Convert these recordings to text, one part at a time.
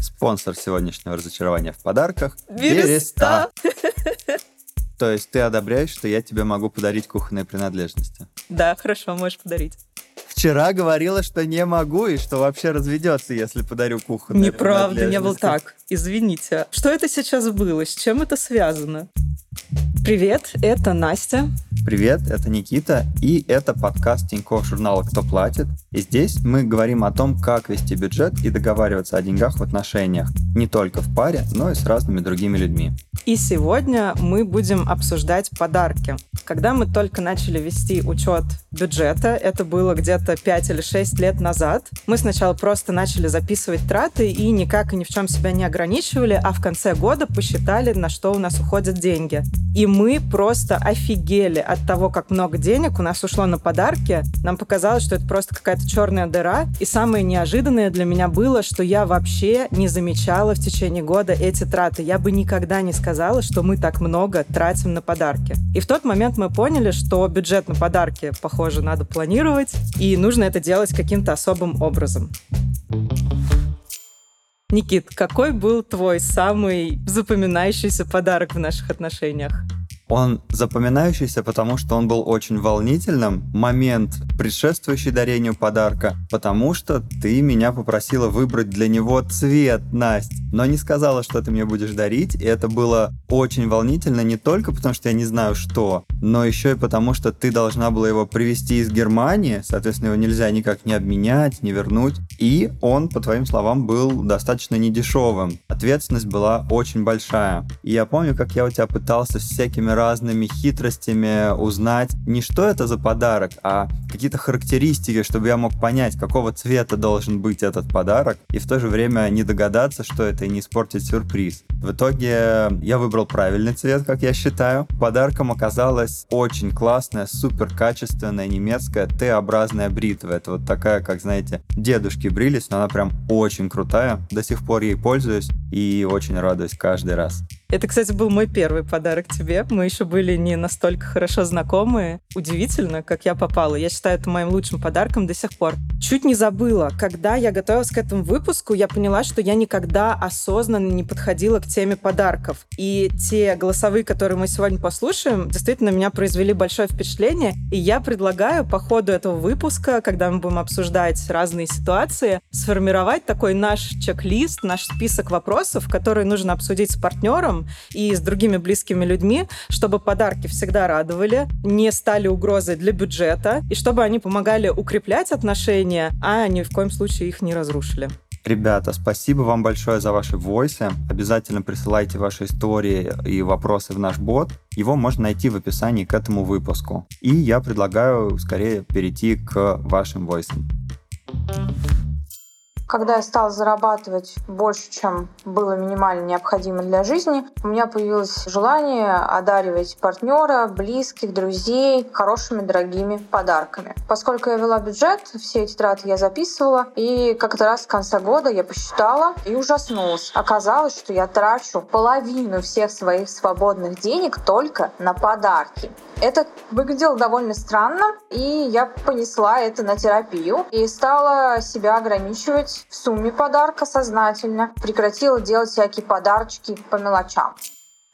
Спонсор сегодняшнего разочарования в подарках – Береста. То есть ты одобряешь, что я тебе могу подарить кухонные принадлежности? Да, хорошо, можешь подарить. Вчера говорила, что не могу и что вообще разведется, если подарю кухонные Неправда, не был так. Извините. Что это сейчас было? С чем это связано? Привет, это Настя. Привет, это Никита, и это подкаст Тинькофф журнала «Кто платит?». И здесь мы говорим о том, как вести бюджет и договариваться о деньгах в отношениях, не только в паре, но и с разными другими людьми. И сегодня мы будем обсуждать подарки. Когда мы только начали вести учет бюджета, это было где-то 5 или 6 лет назад, мы сначала просто начали записывать траты и никак и ни в чем себя не ограничивали, а в конце года посчитали, на что у нас уходят деньги. И мы просто офигели от того, как много денег у нас ушло на подарки. Нам показалось, что это просто какая-то черная дыра. И самое неожиданное для меня было, что я вообще не замечала в течение года эти траты. Я бы никогда не сказала, что мы так много тратим на подарки. И в тот момент мы поняли, что бюджет на подарки, похоже, надо планировать, и нужно это делать каким-то особым образом. Никит, какой был твой самый запоминающийся подарок в наших отношениях? Он запоминающийся, потому что он был очень волнительным. Момент, предшествующий дарению подарка, потому что ты меня попросила выбрать для него цвет, Настя, но не сказала, что ты мне будешь дарить, и это было очень волнительно не только потому, что я не знаю что, но еще и потому, что ты должна была его привезти из Германии, соответственно, его нельзя никак не обменять, не вернуть, и он, по твоим словам, был достаточно недешевым. Ответственность была очень большая. И я помню, как я у тебя пытался всякими разными хитростями узнать не что это за подарок, а какие-то характеристики, чтобы я мог понять, какого цвета должен быть этот подарок, и в то же время не догадаться, что это, и не испортить сюрприз. В итоге я выбрал правильный цвет, как я считаю. Подарком оказалась очень классная, супер качественная немецкая Т-образная бритва. Это вот такая, как, знаете, дедушки брились, но она прям очень крутая. До сих пор ей пользуюсь и очень радуюсь каждый раз. Это, кстати, был мой первый подарок тебе. Мы еще были не настолько хорошо знакомы. Удивительно, как я попала. Я считаю это моим лучшим подарком до сих пор. Чуть не забыла. Когда я готовилась к этому выпуску, я поняла, что я никогда осознанно не подходила к теме подарков. И те голосовые, которые мы сегодня послушаем, действительно меня произвели большое впечатление. И я предлагаю по ходу этого выпуска, когда мы будем обсуждать разные ситуации, сформировать такой наш чек-лист, наш список вопросов, которые нужно обсудить с партнером, и с другими близкими людьми, чтобы подарки всегда радовали, не стали угрозой для бюджета, и чтобы они помогали укреплять отношения, а ни в коем случае их не разрушили. Ребята, спасибо вам большое за ваши войсы. Обязательно присылайте ваши истории и вопросы в наш бот. Его можно найти в описании к этому выпуску. И я предлагаю скорее перейти к вашим войсам. Когда я стала зарабатывать больше, чем было минимально необходимо для жизни, у меня появилось желание одаривать партнера, близких, друзей хорошими, дорогими подарками. Поскольку я вела бюджет, все эти траты я записывала, и как-то раз в конце года я посчитала и ужаснулась. Оказалось, что я трачу половину всех своих свободных денег только на подарки. Это выглядело довольно странно, и я понесла это на терапию и стала себя ограничивать в сумме подарка сознательно. Прекратила делать всякие подарочки по мелочам.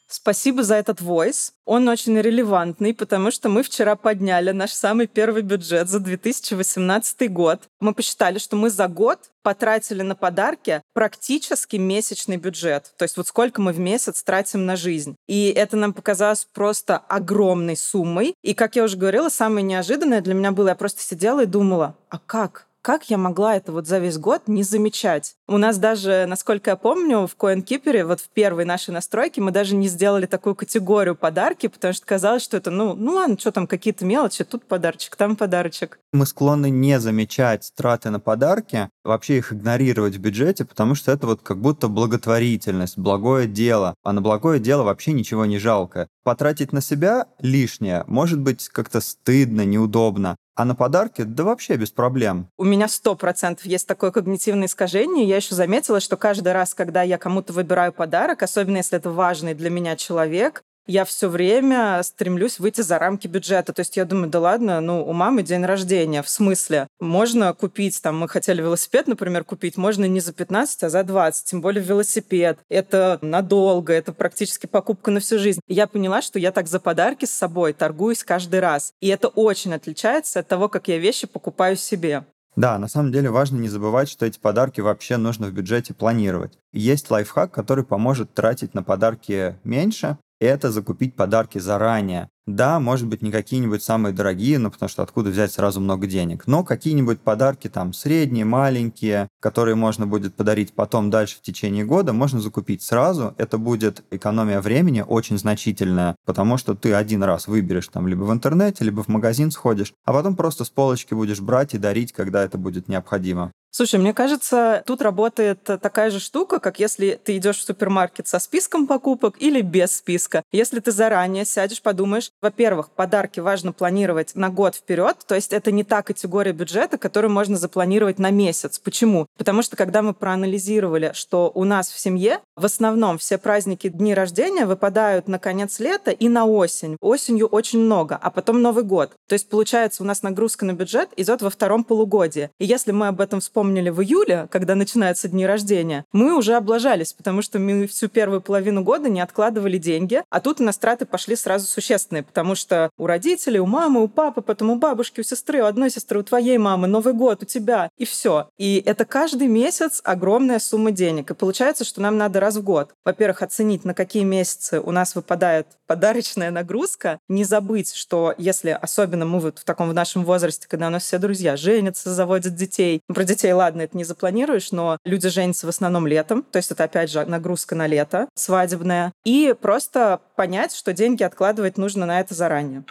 Спасибо за этот войс. Он очень релевантный, потому что мы вчера подняли наш самый первый бюджет за 2018 год. Мы посчитали, что мы за год потратили на подарки практически месячный бюджет. То есть вот сколько мы в месяц тратим на жизнь. И это нам показалось просто огромной суммой. И, как я уже говорила, самое неожиданное для меня было, я просто сидела и думала, а как? Как я могла это вот за весь год не замечать? У нас даже, насколько я помню, в CoinKeeper, вот в первой нашей настройке, мы даже не сделали такую категорию подарки, потому что казалось, что это, ну, ну ладно, что там, какие-то мелочи, тут подарочек, там подарочек. Мы склонны не замечать траты на подарки, вообще их игнорировать в бюджете, потому что это вот как будто благотворительность, благое дело. А на благое дело вообще ничего не жалко. Потратить на себя лишнее может быть как-то стыдно, неудобно. А на подарки, да вообще без проблем. У меня сто процентов есть такое когнитивное искажение. Я еще заметила, что каждый раз, когда я кому-то выбираю подарок, особенно если это важный для меня человек, я все время стремлюсь выйти за рамки бюджета. То есть я думаю, да ладно, ну, у мамы день рождения, в смысле? Можно купить, там, мы хотели велосипед, например, купить, можно не за 15, а за 20, тем более велосипед. Это надолго, это практически покупка на всю жизнь. Я поняла, что я так за подарки с собой торгуюсь каждый раз. И это очень отличается от того, как я вещи покупаю себе. Да, на самом деле важно не забывать, что эти подарки вообще нужно в бюджете планировать. Есть лайфхак, который поможет тратить на подарки меньше, это закупить подарки заранее. Да, может быть, не какие-нибудь самые дорогие, ну, потому что откуда взять сразу много денег, но какие-нибудь подарки там средние, маленькие, которые можно будет подарить потом дальше в течение года, можно закупить сразу. Это будет экономия времени очень значительная, потому что ты один раз выберешь там либо в интернете, либо в магазин сходишь, а потом просто с полочки будешь брать и дарить, когда это будет необходимо. Слушай, мне кажется, тут работает такая же штука, как если ты идешь в супермаркет со списком покупок или без списка. Если ты заранее сядешь, подумаешь, во-первых, подарки важно планировать на год вперед, то есть это не та категория бюджета, которую можно запланировать на месяц. Почему? Потому что когда мы проанализировали, что у нас в семье в основном все праздники, дни рождения выпадают на конец лета и на осень. Осенью очень много, а потом Новый год. То есть получается у нас нагрузка на бюджет идет во втором полугодии. И если мы об этом вспомнили в июле, когда начинаются дни рождения, мы уже облажались, потому что мы всю первую половину года не откладывали деньги, а тут у нас пошли сразу существенные, потому что у родителей, у мамы, у папы, потом у бабушки, у сестры, у одной сестры, у твоей мамы, Новый год, у тебя, и все. И это каждый месяц огромная сумма денег. И получается, что нам надо раз в год, во-первых, оценить, на какие месяцы у нас выпадает подарочная нагрузка, не забыть, что если особенно мы вот в таком в нашем возрасте, когда у нас все друзья женятся, заводят детей, ну, про детей ладно, это не запланируешь, но люди женятся в основном летом, то есть это опять же нагрузка на лето свадебная, и просто понять, что деньги откладывать нужно на это заранее.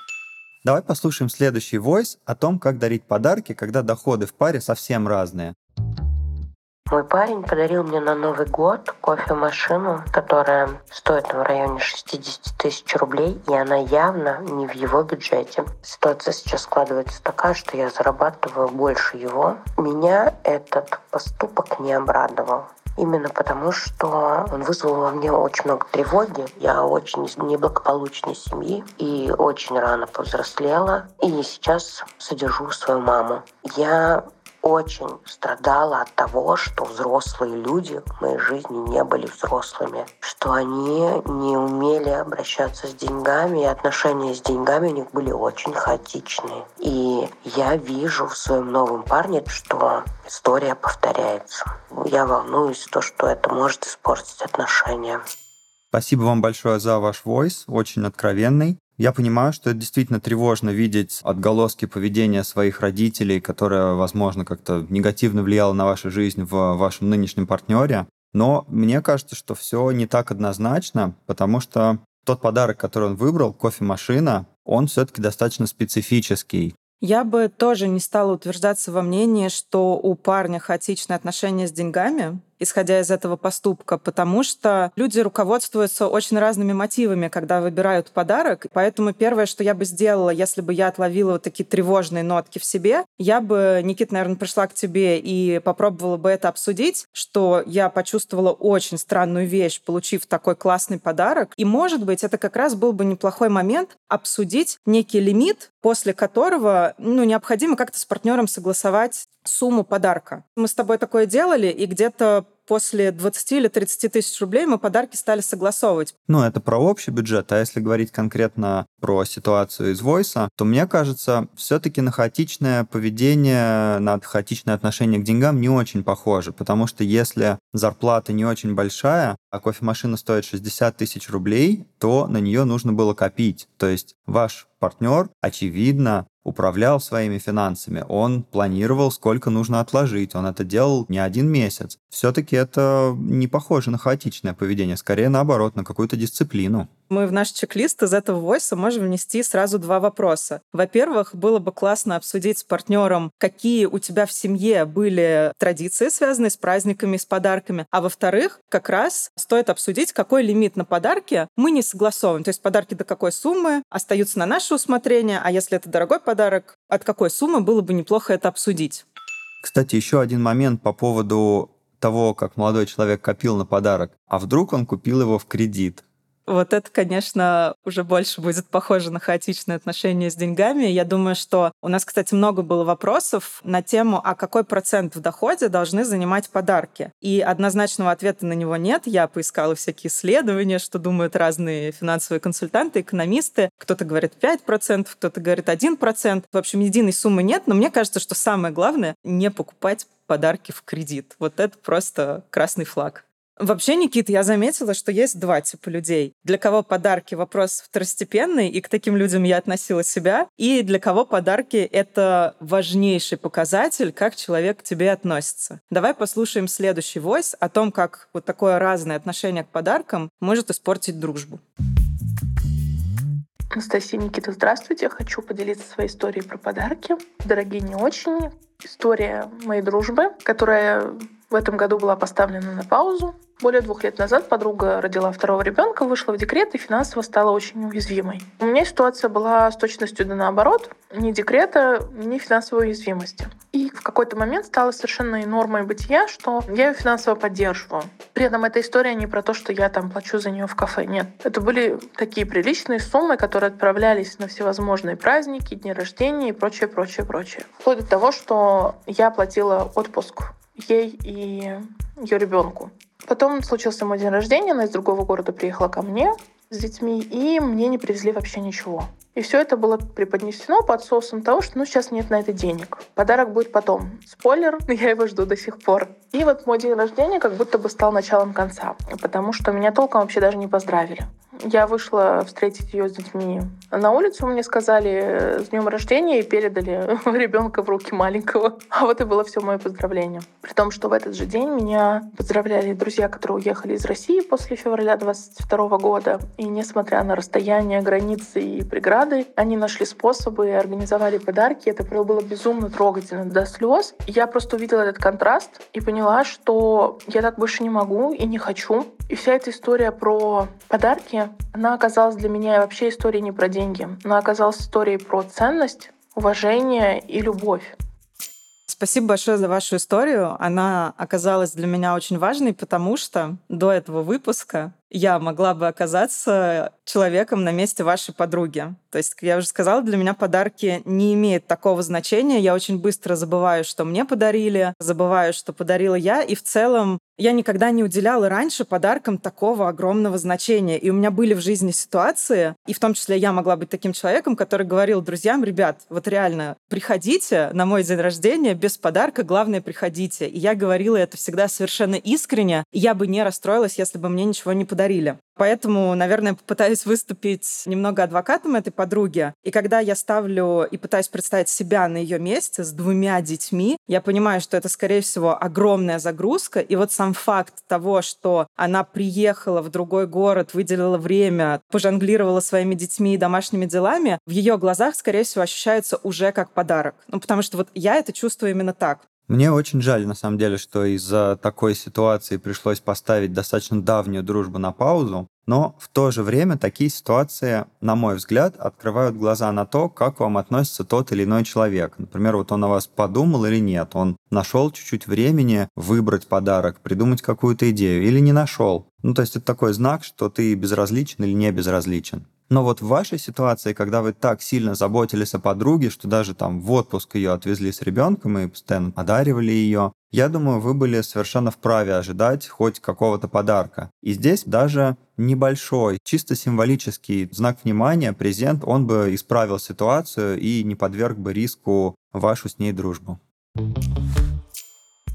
Давай послушаем следующий войс о том, как дарить подарки, когда доходы в паре совсем разные. Мой парень подарил мне на Новый год кофемашину, которая стоит в районе 60 тысяч рублей, и она явно не в его бюджете. Ситуация сейчас складывается такая, что я зарабатываю больше его. Меня этот поступок не обрадовал. Именно потому, что он вызвал во мне очень много тревоги. Я очень из неблагополучной семьи и очень рано повзрослела. И сейчас содержу свою маму. Я очень страдала от того, что взрослые люди в моей жизни не были взрослыми, что они не умели обращаться с деньгами, и отношения с деньгами у них были очень хаотичные. И я вижу в своем новом парне, что история повторяется. Я волнуюсь, то, что это может испортить отношения. Спасибо вам большое за ваш войс, очень откровенный. Я понимаю, что это действительно тревожно видеть отголоски поведения своих родителей, которое, возможно, как-то негативно влияло на вашу жизнь в вашем нынешнем партнере. Но мне кажется, что все не так однозначно, потому что тот подарок, который он выбрал, кофемашина, он все-таки достаточно специфический. Я бы тоже не стала утверждаться во мнении, что у парня хаотичные отношения с деньгами, исходя из этого поступка, потому что люди руководствуются очень разными мотивами, когда выбирают подарок. Поэтому первое, что я бы сделала, если бы я отловила вот такие тревожные нотки в себе, я бы, Никит, наверное, пришла к тебе и попробовала бы это обсудить, что я почувствовала очень странную вещь, получив такой классный подарок. И, может быть, это как раз был бы неплохой момент обсудить некий лимит, после которого ну, необходимо как-то с партнером согласовать сумму подарка. Мы с тобой такое делали, и где-то после 20 или 30 тысяч рублей мы подарки стали согласовывать. Ну, это про общий бюджет, а если говорить конкретно про ситуацию из Войса, то мне кажется, все-таки на хаотичное поведение, на хаотичное отношение к деньгам не очень похоже, потому что если зарплата не очень большая, а кофемашина стоит 60 тысяч рублей, то на нее нужно было копить. То есть ваш партнер, очевидно, управлял своими финансами, он планировал, сколько нужно отложить, он это делал не один месяц. Все-таки это не похоже на хаотичное поведение, скорее наоборот, на какую-то дисциплину. Мы в наш чек-лист из этого войса можем внести сразу два вопроса. Во-первых, было бы классно обсудить с партнером, какие у тебя в семье были традиции, связанные с праздниками, с подарками. А во-вторых, как раз стоит обсудить, какой лимит на подарки мы не согласовываем. То есть подарки до какой суммы остаются на наше усмотрение, а если это дорогой подарок, от какой суммы было бы неплохо это обсудить. Кстати, еще один момент по поводу того, как молодой человек копил на подарок. А вдруг он купил его в кредит? Вот это, конечно, уже больше будет похоже на хаотичные отношения с деньгами. Я думаю, что у нас, кстати, много было вопросов на тему, а какой процент в доходе должны занимать подарки. И однозначного ответа на него нет. Я поискала всякие исследования, что думают разные финансовые консультанты, экономисты. Кто-то говорит 5%, кто-то говорит 1%. В общем, единой суммы нет, но мне кажется, что самое главное — не покупать подарки в кредит. Вот это просто красный флаг. Вообще, Никит, я заметила, что есть два типа людей. Для кого подарки — вопрос второстепенный, и к таким людям я относила себя, и для кого подарки — это важнейший показатель, как человек к тебе относится. Давай послушаем следующий войс о том, как вот такое разное отношение к подаркам может испортить дружбу. Анастасия Никита, здравствуйте. Хочу поделиться своей историей про подарки. Дорогие не очень. История моей дружбы, которая в этом году была поставлена на паузу. Более двух лет назад подруга родила второго ребенка, вышла в декрет и финансово стала очень уязвимой. У меня ситуация была с точностью да наоборот. Ни декрета, ни финансовой уязвимости. И в какой-то момент стало совершенно нормой бытия, что я ее финансово поддерживаю. При этом эта история не про то, что я там плачу за нее в кафе. Нет. Это были такие приличные суммы, которые отправлялись на всевозможные праздники, дни рождения и прочее, прочее, прочее. Вплоть до того, что я платила отпуск ей и ее ребенку. Потом случился мой день рождения, она из другого города приехала ко мне с детьми, и мне не привезли вообще ничего. И все это было преподнесено под соусом того, что ну сейчас нет на это денег. Подарок будет потом. Спойлер, я его жду до сих пор. И вот мой день рождения как будто бы стал началом конца, потому что меня толком вообще даже не поздравили. Я вышла встретить ее с детьми на улицу. Мне сказали с днем рождения и передали ребенка в руки маленького. А вот и было все мое поздравление. При том, что в этот же день меня поздравляли друзья, которые уехали из России после февраля 22 года. И несмотря на расстояние, границы и преграды, они нашли способы и организовали подарки. Это было безумно трогательно до слез. Я просто увидела этот контраст и поняла, что я так больше не могу и не хочу. И вся эта история про подарки, она оказалась для меня вообще историей не про деньги. Она оказалась историей про ценность, уважение и любовь. Спасибо большое за вашу историю. Она оказалась для меня очень важной, потому что до этого выпуска я могла бы оказаться человеком на месте вашей подруги. То есть, как я уже сказала, для меня подарки не имеют такого значения. Я очень быстро забываю, что мне подарили, забываю, что подарила я, и в целом я никогда не уделяла раньше подаркам такого огромного значения. И у меня были в жизни ситуации, и в том числе я могла быть таким человеком, который говорил друзьям, ребят, вот реально, приходите на мой день рождения без подарка, главное, приходите. И я говорила это всегда совершенно искренне. И я бы не расстроилась, если бы мне ничего не подарили. Поэтому, наверное, попытаюсь выступить немного адвокатом этой подруги. И когда я ставлю и пытаюсь представить себя на ее месте с двумя детьми, я понимаю, что это, скорее всего, огромная загрузка. И вот сам факт того, что она приехала в другой город, выделила время, пожонглировала своими детьми и домашними делами, в ее глазах, скорее всего, ощущается уже как подарок. Ну, потому что вот я это чувствую именно так. Мне очень жаль, на самом деле, что из-за такой ситуации пришлось поставить достаточно давнюю дружбу на паузу, но в то же время такие ситуации, на мой взгляд, открывают глаза на то, как вам относится тот или иной человек. Например, вот он о вас подумал или нет, он нашел чуть-чуть времени выбрать подарок, придумать какую-то идею или не нашел. Ну, то есть это такой знак, что ты безразличен или не безразличен. Но вот в вашей ситуации, когда вы так сильно заботились о подруге, что даже там в отпуск ее отвезли с ребенком и постоянно одаривали ее, я думаю, вы были совершенно вправе ожидать хоть какого-то подарка. И здесь даже небольшой, чисто символический знак внимания, презент, он бы исправил ситуацию и не подверг бы риску вашу с ней дружбу.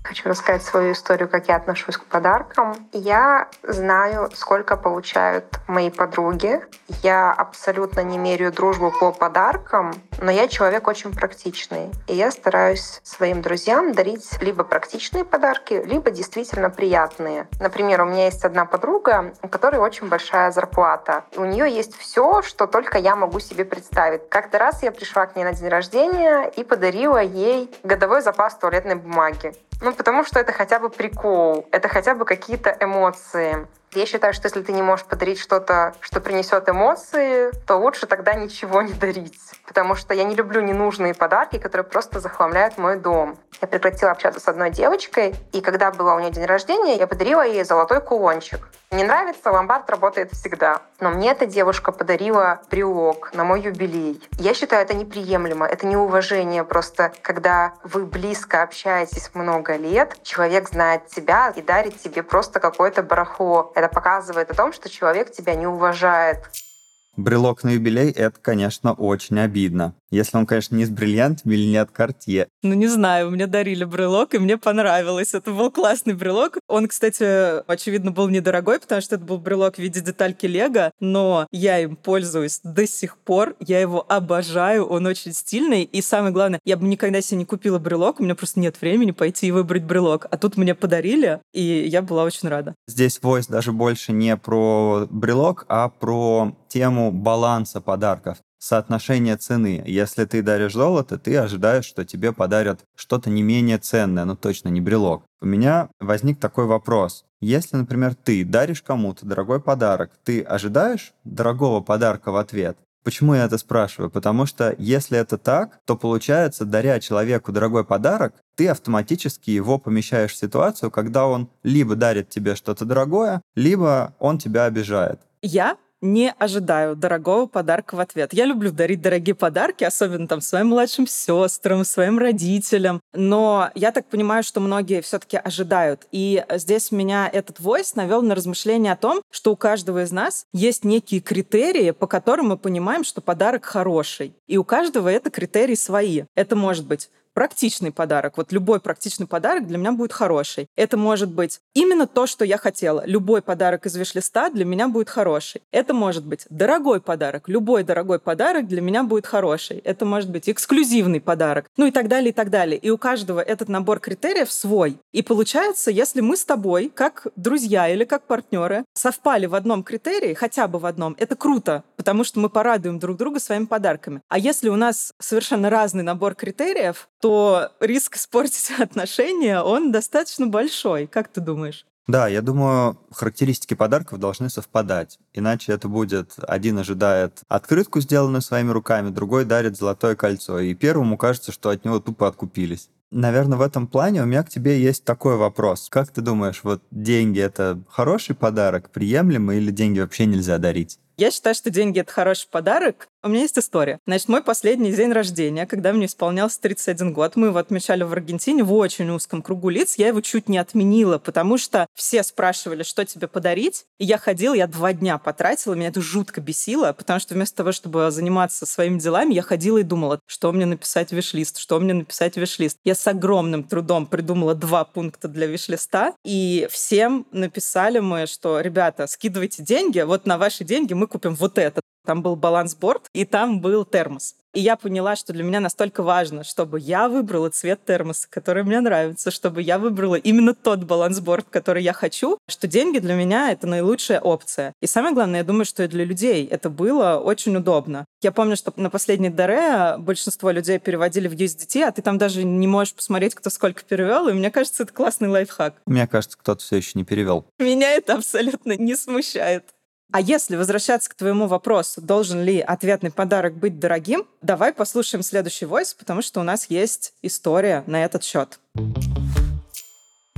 Хочу рассказать свою историю, как я отношусь к подаркам. Я знаю, сколько получают мои подруги. Я абсолютно не меряю дружбу по подаркам, но я человек очень практичный. И я стараюсь своим друзьям дарить либо практичные подарки, либо действительно приятные. Например, у меня есть одна подруга, у которой очень большая зарплата. И у нее есть все, что только я могу себе представить. Как-то раз я пришла к ней на день рождения и подарила ей годовой запас туалетной бумаги. Ну, потому что это хотя бы прикол, это хотя бы какие-то эмоции. Я считаю, что если ты не можешь подарить что-то, что принесет эмоции, то лучше тогда ничего не дарить. Потому что я не люблю ненужные подарки, которые просто захламляют мой дом. Я прекратила общаться с одной девочкой, и когда было у нее день рождения, я подарила ей золотой кулончик. Не нравится, ломбард работает всегда. Но мне эта девушка подарила брелок на мой юбилей. Я считаю, это неприемлемо, это неуважение. Просто когда вы близко общаетесь много лет, человек знает тебя и дарит тебе просто какое-то барахло. Это показывает о том, что человек тебя не уважает брелок на юбилей — это, конечно, очень обидно. Если он, конечно, не с бриллиантами или не от Cartier. Ну, не знаю, мне дарили брелок, и мне понравилось. Это был классный брелок. Он, кстати, очевидно, был недорогой, потому что это был брелок в виде детальки Лего, но я им пользуюсь до сих пор. Я его обожаю, он очень стильный. И самое главное, я бы никогда себе не купила брелок, у меня просто нет времени пойти и выбрать брелок. А тут мне подарили, и я была очень рада. Здесь войс даже больше не про брелок, а про тему баланса подарков соотношение цены. Если ты даришь золото, ты ожидаешь, что тебе подарят что-то не менее ценное, но точно не брелок. У меня возник такой вопрос. Если, например, ты даришь кому-то дорогой подарок, ты ожидаешь дорогого подарка в ответ? Почему я это спрашиваю? Потому что если это так, то получается, даря человеку дорогой подарок, ты автоматически его помещаешь в ситуацию, когда он либо дарит тебе что-то дорогое, либо он тебя обижает. Я не ожидаю дорогого подарка в ответ. Я люблю дарить дорогие подарки, особенно там своим младшим сестрам, своим родителям. Но я так понимаю, что многие все-таки ожидают. И здесь меня этот войс навел на размышление о том, что у каждого из нас есть некие критерии, по которым мы понимаем, что подарок хороший. И у каждого это критерии свои. Это может быть практичный подарок. Вот любой практичный подарок для меня будет хороший. Это может быть именно то, что я хотела. Любой подарок из виш-листа для меня будет хороший. Это может быть дорогой подарок. Любой дорогой подарок для меня будет хороший. Это может быть эксклюзивный подарок. Ну и так далее, и так далее. И у каждого этот набор критериев свой. И получается, если мы с тобой, как друзья или как партнеры, совпали в одном критерии, хотя бы в одном, это круто, потому что мы порадуем друг друга своими подарками. А если у нас совершенно разный набор критериев, то риск испортить отношения, он достаточно большой. Как ты думаешь? Да, я думаю, характеристики подарков должны совпадать. Иначе это будет один ожидает открытку, сделанную своими руками, другой дарит золотое кольцо. И первому кажется, что от него тупо откупились. Наверное, в этом плане у меня к тебе есть такой вопрос. Как ты думаешь, вот деньги это хороший подарок, приемлемый, или деньги вообще нельзя дарить? Я считаю, что деньги — это хороший подарок. У меня есть история. Значит, мой последний день рождения, когда мне исполнялся 31 год, мы его отмечали в Аргентине в очень узком кругу лиц. Я его чуть не отменила, потому что все спрашивали, что тебе подарить. И я ходила, я два дня потратила, меня это жутко бесило, потому что вместо того, чтобы заниматься своими делами, я ходила и думала, что мне написать виш-лист, что мне написать виш-лист. Я с огромным трудом придумала два пункта для виш-листа, и всем написали мы, что, ребята, скидывайте деньги, вот на ваши деньги мы купим вот это. Там был балансборд, и там был термос. И я поняла, что для меня настолько важно, чтобы я выбрала цвет термоса, который мне нравится, чтобы я выбрала именно тот балансборд, который я хочу, что деньги для меня — это наилучшая опция. И самое главное, я думаю, что и для людей это было очень удобно. Я помню, что на последней Даре большинство людей переводили в USDT, а ты там даже не можешь посмотреть, кто сколько перевел, и мне кажется, это классный лайфхак. Мне кажется, кто-то все еще не перевел. Меня это абсолютно не смущает. А если возвращаться к твоему вопросу, должен ли ответный подарок быть дорогим, давай послушаем следующий войс, потому что у нас есть история на этот счет.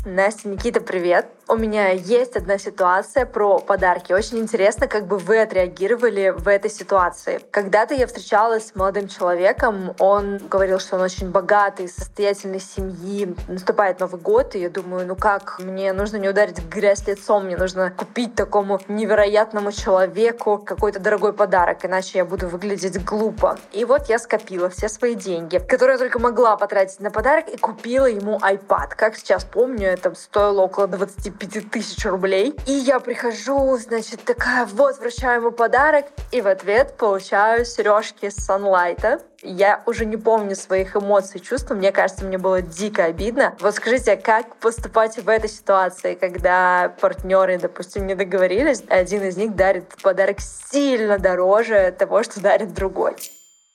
Настя, Никита, привет. У меня есть одна ситуация про подарки. Очень интересно, как бы вы отреагировали в этой ситуации. Когда-то я встречалась с молодым человеком, он говорил, что он очень богатый, состоятельной семьи. Наступает Новый год, и я думаю, ну как, мне нужно не ударить в грязь лицом, мне нужно купить такому невероятному человеку какой-то дорогой подарок, иначе я буду выглядеть глупо. И вот я скопила все свои деньги, которые я только могла потратить на подарок, и купила ему iPad. Как сейчас помню, это стоило около 25 тысяч рублей. И я прихожу, значит, такая, вот, вручаю ему подарок, и в ответ получаю сережки с Sunlight. Я уже не помню своих эмоций, чувств. Мне кажется, мне было дико обидно. Вот скажите, как поступать в этой ситуации, когда партнеры, допустим, не договорились, один из них дарит подарок сильно дороже того, что дарит другой?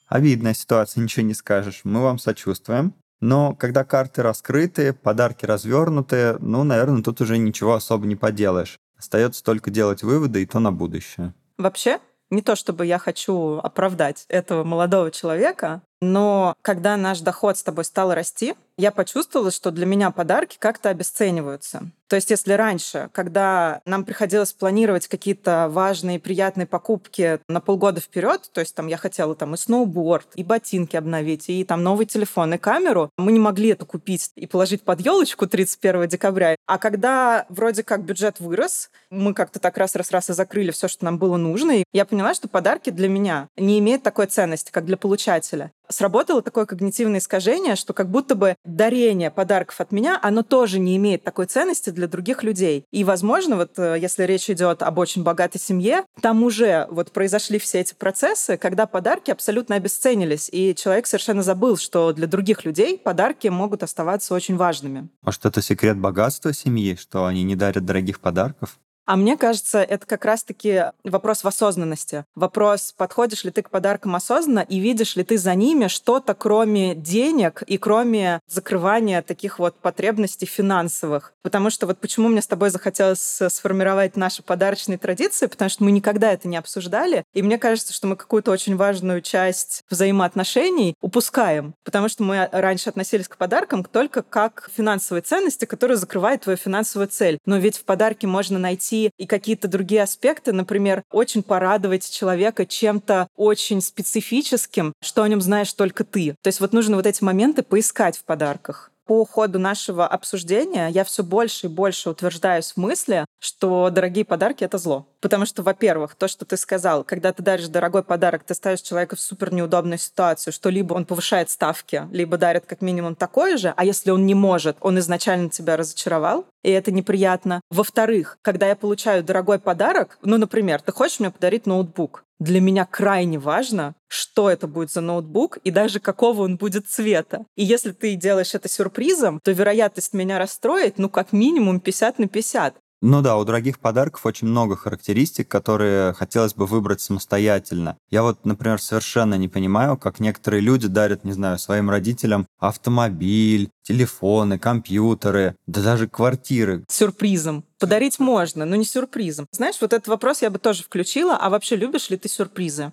Обидная ситуация, ничего не скажешь. Мы вам сочувствуем. Но когда карты раскрыты, подарки развернуты, ну, наверное, тут уже ничего особо не поделаешь. Остается только делать выводы, и то на будущее. Вообще, не то чтобы я хочу оправдать этого молодого человека, но когда наш доход с тобой стал расти, я почувствовала, что для меня подарки как-то обесцениваются. То есть если раньше, когда нам приходилось планировать какие-то важные, приятные покупки на полгода вперед, то есть там я хотела там и сноуборд, и ботинки обновить, и там новый телефон, и камеру, мы не могли это купить и положить под елочку 31 декабря. А когда вроде как бюджет вырос, мы как-то так раз-раз-раз и закрыли все, что нам было нужно, и я поняла, что подарки для меня не имеют такой ценности, как для получателя сработало такое когнитивное искажение, что как будто бы дарение подарков от меня, оно тоже не имеет такой ценности для других людей. И, возможно, вот э, если речь идет об очень богатой семье, там уже вот произошли все эти процессы, когда подарки абсолютно обесценились, и человек совершенно забыл, что для других людей подарки могут оставаться очень важными. Может, это секрет богатства семьи, что они не дарят дорогих подарков? А мне кажется, это как раз-таки вопрос в осознанности. Вопрос, подходишь ли ты к подаркам осознанно и видишь ли ты за ними что-то, кроме денег и кроме закрывания таких вот потребностей финансовых. Потому что вот почему мне с тобой захотелось сформировать наши подарочные традиции, потому что мы никогда это не обсуждали. И мне кажется, что мы какую-то очень важную часть взаимоотношений упускаем. Потому что мы раньше относились к подаркам только как к финансовой ценности, которая закрывает твою финансовую цель. Но ведь в подарке можно найти найти и какие-то другие аспекты, например, очень порадовать человека чем-то очень специфическим, что о нем знаешь только ты. То есть вот нужно вот эти моменты поискать в подарках по ходу нашего обсуждения я все больше и больше утверждаюсь в мысли, что дорогие подарки — это зло. Потому что, во-первых, то, что ты сказал, когда ты даришь дорогой подарок, ты ставишь человека в супер неудобную ситуацию, что либо он повышает ставки, либо дарит как минимум такое же, а если он не может, он изначально тебя разочаровал, и это неприятно. Во-вторых, когда я получаю дорогой подарок, ну, например, ты хочешь мне подарить ноутбук, для меня крайне важно, что это будет за ноутбук и даже какого он будет цвета. И если ты делаешь это сюрпризом, то вероятность меня расстроить, ну, как минимум 50 на 50. Ну да, у дорогих подарков очень много характеристик, которые хотелось бы выбрать самостоятельно. Я вот, например, совершенно не понимаю, как некоторые люди дарят, не знаю, своим родителям автомобиль, телефоны, компьютеры, да даже квартиры. Сюрпризом. Подарить можно, но не сюрпризом. Знаешь, вот этот вопрос я бы тоже включила. А вообще любишь ли ты сюрпризы?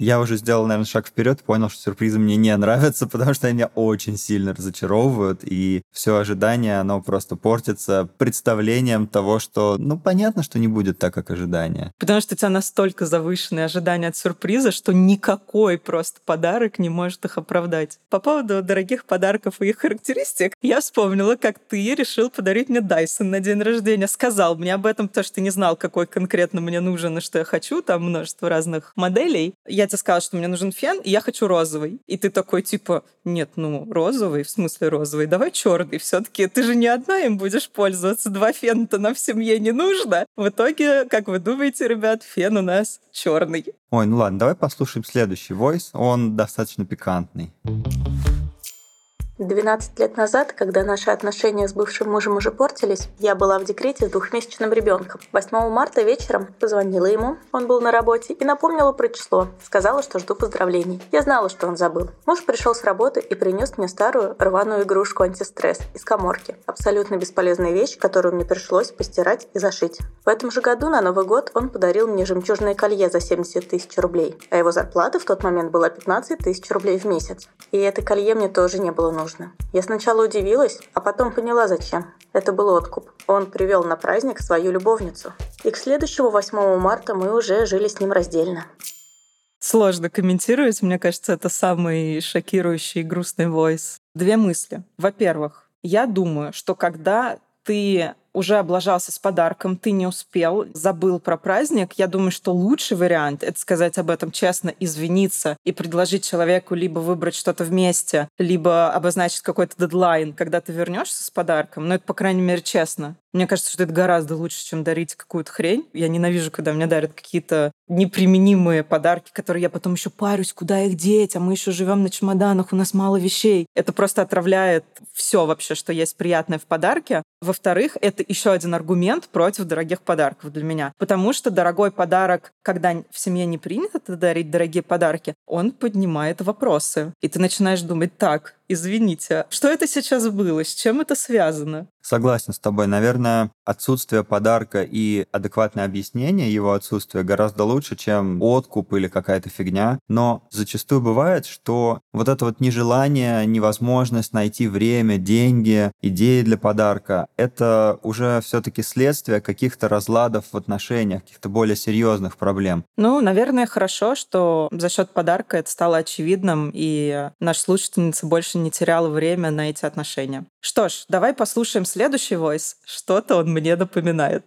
Я уже сделал, наверное, шаг вперед, понял, что сюрпризы мне не нравятся, потому что они меня очень сильно разочаровывают, и все ожидание, оно просто портится представлением того, что, ну, понятно, что не будет так, как ожидание. Потому что у тебя настолько завышенные ожидания от сюрприза, что никакой просто подарок не может их оправдать. По поводу дорогих подарков и их характеристик, я вспомнила, как ты решил подарить мне Dyson на день рождения. Сказал мне об этом, потому что ты не знал, какой конкретно мне нужен и что я хочу, там множество разных моделей. Я тебе сказала, что мне нужен фен, и я хочу розовый. И ты такой, типа, нет, ну, розовый, в смысле розовый, давай черный. Все-таки ты же не одна им будешь пользоваться, два фена-то нам в семье не нужно. В итоге, как вы думаете, ребят, фен у нас черный. Ой, ну ладно, давай послушаем следующий войс, он достаточно пикантный. 12 лет назад, когда наши отношения с бывшим мужем уже портились, я была в декрете с двухмесячным ребенком. 8 марта вечером позвонила ему, он был на работе, и напомнила про число. Сказала, что жду поздравлений. Я знала, что он забыл. Муж пришел с работы и принес мне старую рваную игрушку антистресс из коморки. Абсолютно бесполезная вещь, которую мне пришлось постирать и зашить. В этом же году на Новый год он подарил мне жемчужное колье за 70 тысяч рублей, а его зарплата в тот момент была 15 тысяч рублей в месяц. И это колье мне тоже не было нужно нужно. Я сначала удивилась, а потом поняла, зачем. Это был откуп. Он привел на праздник свою любовницу. И к следующему 8 марта мы уже жили с ним раздельно. Сложно комментировать. Мне кажется, это самый шокирующий и грустный войс. Две мысли. Во-первых, я думаю, что когда ты уже облажался с подарком, ты не успел, забыл про праздник, я думаю, что лучший вариант — это сказать об этом честно, извиниться и предложить человеку либо выбрать что-то вместе, либо обозначить какой-то дедлайн, когда ты вернешься с подарком. Но это, по крайней мере, честно. Мне кажется, что это гораздо лучше, чем дарить какую-то хрень. Я ненавижу, когда мне дарят какие-то неприменимые подарки, которые я потом еще парюсь, куда их деть, а мы еще живем на чемоданах, у нас мало вещей. Это просто отравляет все вообще, что есть приятное в подарке. Во-вторых, это еще один аргумент против дорогих подарков для меня. Потому что дорогой подарок, когда в семье не принято дарить дорогие подарки, он поднимает вопросы. И ты начинаешь думать, так, Извините, что это сейчас было? С чем это связано? Согласен с тобой. Наверное, отсутствие подарка и адекватное объяснение его отсутствия гораздо лучше, чем откуп или какая-то фигня. Но зачастую бывает, что вот это вот нежелание, невозможность найти время, деньги, идеи для подарка, это уже все-таки следствие каких-то разладов в отношениях, каких-то более серьезных проблем. Ну, наверное, хорошо, что за счет подарка это стало очевидным, и наша слушательница больше не теряла время на эти отношения. Что ж, давай послушаем следующий войс. Что-то он мне напоминает.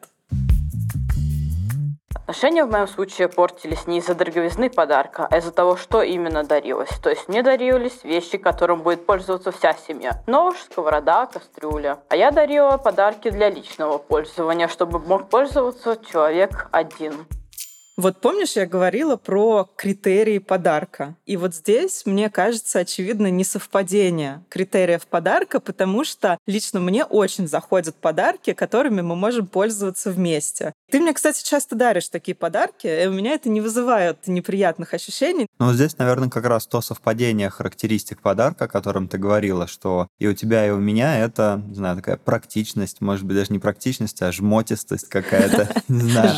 Отношения в моем случае портились не из-за дороговизны подарка, а из-за того, что именно дарилось. То есть мне дарились вещи, которым будет пользоваться вся семья. Нож, сковорода, кастрюля. А я дарила подарки для личного пользования, чтобы мог пользоваться человек один. Вот помнишь, я говорила про критерии подарка. И вот здесь, мне кажется, очевидно несовпадение критериев подарка, потому что лично мне очень заходят подарки, которыми мы можем пользоваться вместе. Ты мне, кстати, часто даришь такие подарки, и у меня это не вызывает неприятных ощущений. Ну, здесь, наверное, как раз то совпадение характеристик подарка, о котором ты говорила, что и у тебя, и у меня это, не знаю, такая практичность, может быть, даже не практичность, а жмотистость какая-то, не знаю.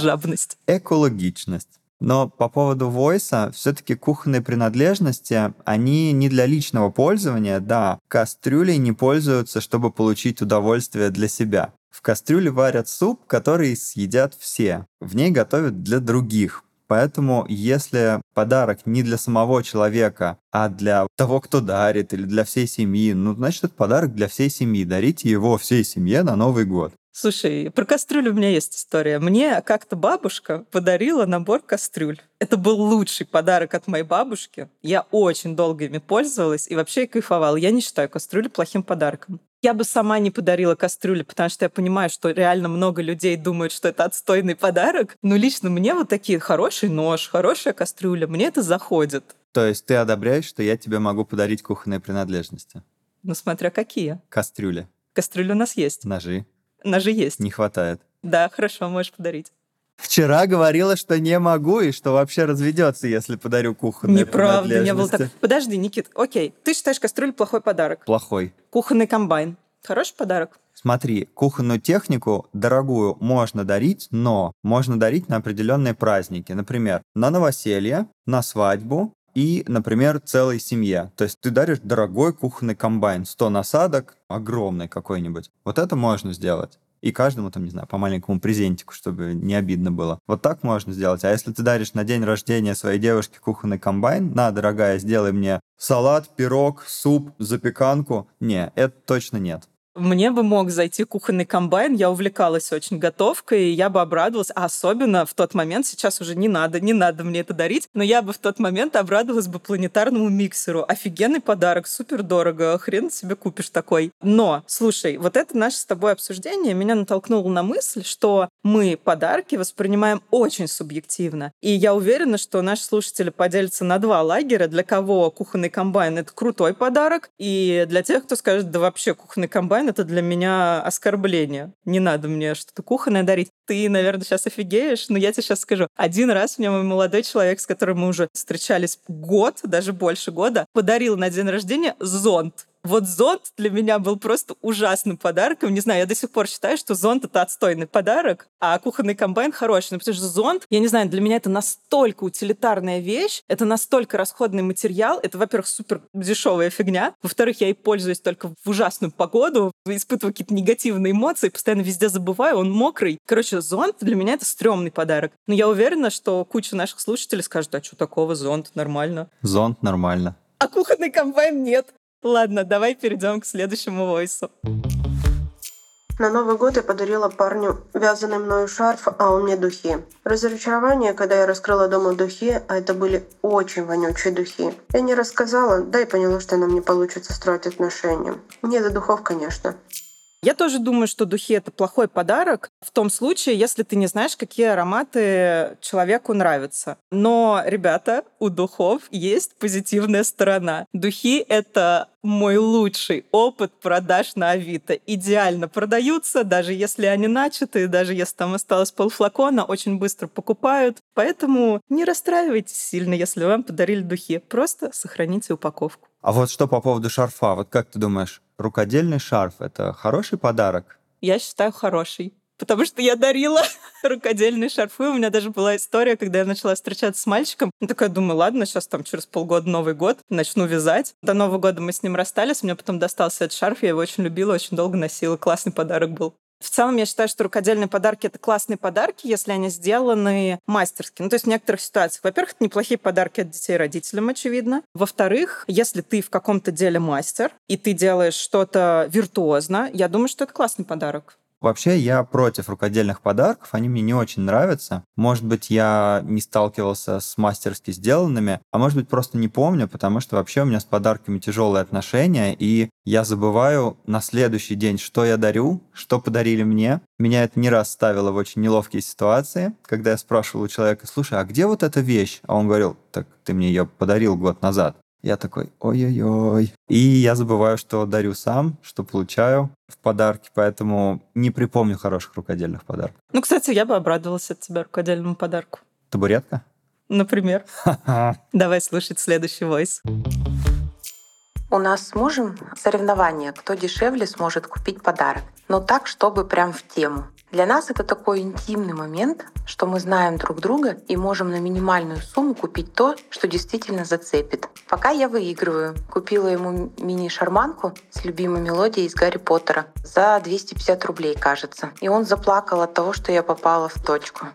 Экологичность но по поводу войса, все-таки кухонные принадлежности, они не для личного пользования, да. Кастрюлей не пользуются, чтобы получить удовольствие для себя. В кастрюле варят суп, который съедят все. В ней готовят для других. Поэтому, если подарок не для самого человека, а для того, кто дарит, или для всей семьи, ну, значит, это подарок для всей семьи. Дарите его всей семье на Новый год. Слушай, про кастрюлю у меня есть история. Мне как-то бабушка подарила набор кастрюль. Это был лучший подарок от моей бабушки. Я очень долго ими пользовалась и вообще кайфовала. Я не считаю кастрюлю плохим подарком. Я бы сама не подарила кастрюли, потому что я понимаю, что реально много людей думают, что это отстойный подарок. Но лично мне вот такие хороший нож, хорошая кастрюля, мне это заходит. То есть ты одобряешь, что я тебе могу подарить кухонные принадлежности? Ну, смотря какие. Кастрюли. Кастрюли у нас есть. Ножи. Ножи есть. Не хватает. Да, хорошо, можешь подарить. Вчера говорила, что не могу и что вообще разведется, если подарю кухонные Неправда, не было так. Подожди, Никит, окей, ты считаешь кастрюлю плохой подарок? Плохой. Кухонный комбайн. Хороший подарок? Смотри, кухонную технику дорогую можно дарить, но можно дарить на определенные праздники. Например, на новоселье, на свадьбу, и, например, целой семье. То есть ты даришь дорогой кухонный комбайн, 100 насадок, огромный какой-нибудь. Вот это можно сделать. И каждому, там, не знаю, по маленькому презентику, чтобы не обидно было. Вот так можно сделать. А если ты даришь на день рождения своей девушке кухонный комбайн, на, дорогая, сделай мне салат, пирог, суп, запеканку. Не, это точно нет. Мне бы мог зайти кухонный комбайн, я увлекалась очень готовкой, и я бы обрадовалась, а особенно в тот момент, сейчас уже не надо, не надо мне это дарить, но я бы в тот момент обрадовалась бы планетарному миксеру. Офигенный подарок, супер дорого, хрен себе купишь такой. Но, слушай, вот это наше с тобой обсуждение меня натолкнуло на мысль, что мы подарки воспринимаем очень субъективно. И я уверена, что наши слушатели поделятся на два лагеря, для кого кухонный комбайн — это крутой подарок, и для тех, кто скажет, да вообще кухонный комбайн дизайн — это для меня оскорбление. Не надо мне что-то кухонное дарить. Ты, наверное, сейчас офигеешь, но я тебе сейчас скажу. Один раз мне мой молодой человек, с которым мы уже встречались год, даже больше года, подарил на день рождения зонт вот зонт для меня был просто ужасным подарком. Не знаю, я до сих пор считаю, что зонт — это отстойный подарок, а кухонный комбайн хороший. Но потому что зонт, я не знаю, для меня это настолько утилитарная вещь, это настолько расходный материал. Это, во-первых, супер дешевая фигня. Во-вторых, я и пользуюсь только в ужасную погоду, испытываю какие-то негативные эмоции, постоянно везде забываю, он мокрый. Короче, зонт для меня это стрёмный подарок. Но я уверена, что куча наших слушателей скажут, а что такого, зонт нормально. Зонт нормально. А кухонный комбайн нет. Ладно, давай перейдем к следующему войсу. На Новый год я подарила парню вязаный мною шарф, а он мне духи. Разочарование, когда я раскрыла дома духи, а это были очень вонючие духи. Я не рассказала, да и поняла, что нам не получится строить отношения. Мне до духов, конечно. Я тоже думаю, что духи — это плохой подарок в том случае, если ты не знаешь, какие ароматы человеку нравятся. Но, ребята, у духов есть позитивная сторона. Духи — это мой лучший опыт продаж на Авито. Идеально продаются, даже если они начаты, даже если там осталось полфлакона, очень быстро покупают. Поэтому не расстраивайтесь сильно, если вам подарили духи. Просто сохраните упаковку. А вот что по поводу шарфа? Вот как ты думаешь, рукодельный шарф — это хороший подарок? Я считаю, хороший потому что я дарила рукодельные шарфы. У меня даже была история, когда я начала встречаться с мальчиком. Я такая думаю, ладно, сейчас там через полгода Новый год, начну вязать. До Нового года мы с ним расстались, мне потом достался этот шарф, я его очень любила, очень долго носила. Классный подарок был. В целом, я считаю, что рукодельные подарки — это классные подарки, если они сделаны мастерски. Ну, то есть в некоторых ситуациях. Во-первых, это неплохие подарки от детей родителям, очевидно. Во-вторых, если ты в каком-то деле мастер, и ты делаешь что-то виртуозно, я думаю, что это классный подарок. Вообще, я против рукодельных подарков, они мне не очень нравятся. Может быть, я не сталкивался с мастерски сделанными, а может быть, просто не помню, потому что вообще у меня с подарками тяжелые отношения, и я забываю на следующий день, что я дарю, что подарили мне. Меня это не раз ставило в очень неловкие ситуации, когда я спрашивал у человека, слушай, а где вот эта вещь? А он говорил, так ты мне ее подарил год назад. Я такой, ой-ой-ой. И я забываю, что дарю сам, что получаю в подарки, поэтому не припомню хороших рукодельных подарков. Ну, кстати, я бы обрадовалась от тебя рукодельному подарку. Табуретка? Например. Давай слушать следующий войс. У нас с мужем соревнование, кто дешевле сможет купить подарок. Но так, чтобы прям в тему. Для нас это такой интимный момент, что мы знаем друг друга и можем на минимальную сумму купить то, что действительно зацепит. Пока я выигрываю. Купила ему мини-шарманку с любимой мелодией из Гарри Поттера за 250 рублей, кажется. И он заплакал от того, что я попала в точку.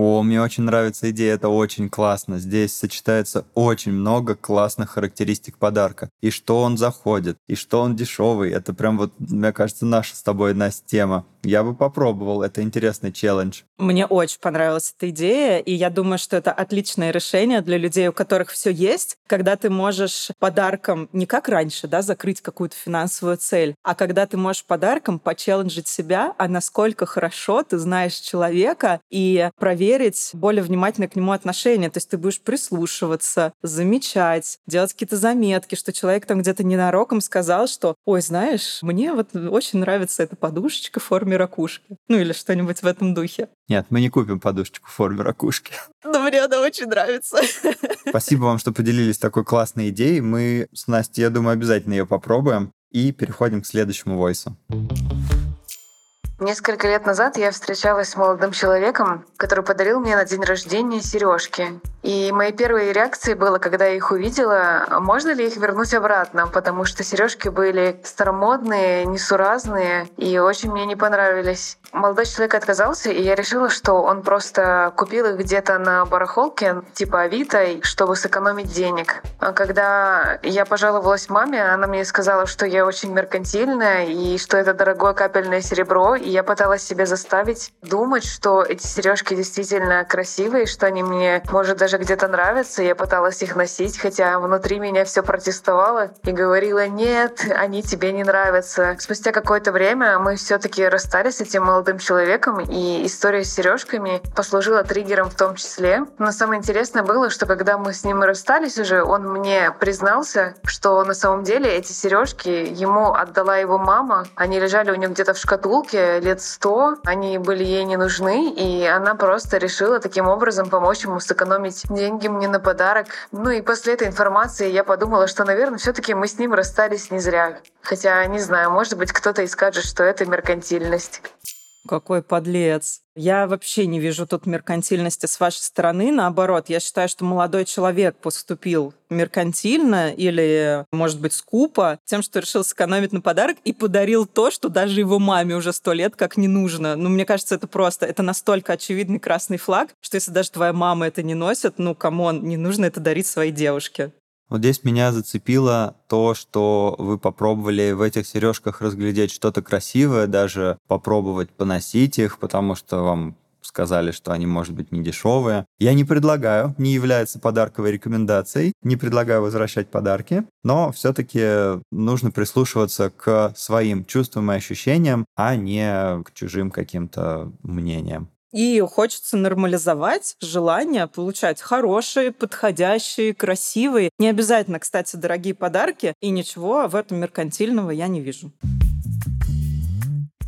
О, мне очень нравится идея, это очень классно. Здесь сочетается очень много классных характеристик подарка. И что он заходит, и что он дешевый. Это прям вот, мне кажется, наша с тобой, Настя, тема. Я бы попробовал, это интересный челлендж. Мне очень понравилась эта идея, и я думаю, что это отличное решение для людей, у которых все есть, когда ты можешь подарком не как раньше, да, закрыть какую-то финансовую цель, а когда ты можешь подарком почелленджить себя, а насколько хорошо ты знаешь человека и проверить более внимательно к нему отношение. То есть ты будешь прислушиваться, замечать, делать какие-то заметки, что человек там где-то ненароком сказал, что, ой, знаешь, мне вот очень нравится эта подушечка в форме ракушки. Ну или что-нибудь в этом духе. Нет, мы не купим подушечку в форме ракушки. Но мне она очень нравится. Спасибо вам, что поделились такой классной идеей. Мы с Настей, я думаю, обязательно ее попробуем. И переходим к следующему войсу. Несколько лет назад я встречалась с молодым человеком, который подарил мне на день рождения сережки. И моей первой реакцией было, когда я их увидела, можно ли их вернуть обратно, потому что сережки были старомодные, несуразные и очень мне не понравились. Молодой человек отказался, и я решила, что он просто купил их где-то на барахолке, типа Авито, чтобы сэкономить денег. А когда я пожаловалась маме, она мне сказала, что я очень меркантильная и что это дорогое капельное серебро, и я пыталась себя заставить думать, что эти сережки действительно красивые, что они мне, может, даже где-то нравятся. Я пыталась их носить, хотя внутри меня все протестовало и говорила, нет, они тебе не нравятся. Спустя какое-то время мы все-таки расстались с этим молодым человеком, и история с сережками послужила триггером в том числе. Но самое интересное было, что когда мы с ним расстались уже, он мне признался, что на самом деле эти сережки ему отдала его мама. Они лежали у него где-то в шкатулке, лет сто, они были ей не нужны, и она просто решила таким образом помочь ему сэкономить деньги мне на подарок. Ну и после этой информации я подумала, что, наверное, все таки мы с ним расстались не зря. Хотя, не знаю, может быть, кто-то и скажет, что это меркантильность. Какой подлец. Я вообще не вижу тут меркантильности с вашей стороны. Наоборот, я считаю, что молодой человек поступил меркантильно или, может быть, скупо тем, что решил сэкономить на подарок и подарил то, что даже его маме уже сто лет как не нужно. Ну, мне кажется, это просто, это настолько очевидный красный флаг, что если даже твоя мама это не носит, ну, come on, не нужно это дарить своей девушке. Вот здесь меня зацепило то, что вы попробовали в этих сережках разглядеть что-то красивое, даже попробовать поносить их, потому что вам сказали, что они, может быть, не дешевые. Я не предлагаю, не является подарковой рекомендацией, не предлагаю возвращать подарки, но все-таки нужно прислушиваться к своим чувствам и ощущениям, а не к чужим каким-то мнениям. И хочется нормализовать желание получать хорошие, подходящие, красивые, не обязательно, кстати, дорогие подарки, и ничего в этом меркантильного я не вижу.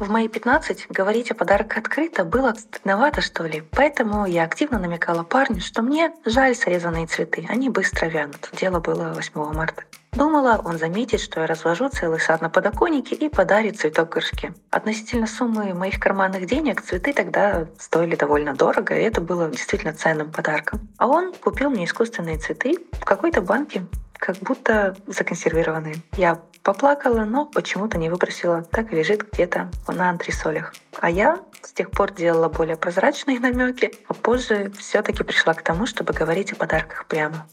В мои 15 говорить о подарках открыто было стыдновато, что ли. Поэтому я активно намекала парню, что мне жаль срезанные цветы, они быстро вянут. Дело было 8 марта. Думала, он заметит, что я развожу целый сад на подоконнике и подарит цветок горшке. Относительно суммы моих карманных денег цветы тогда стоили довольно дорого, и это было действительно ценным подарком. А он купил мне искусственные цветы в какой-то банке как будто законсервированные. Я поплакала, но почему-то не выбросила. Так и лежит где-то на антресолях. А я с тех пор делала более прозрачные намеки, а позже все-таки пришла к тому, чтобы говорить о подарках прямо.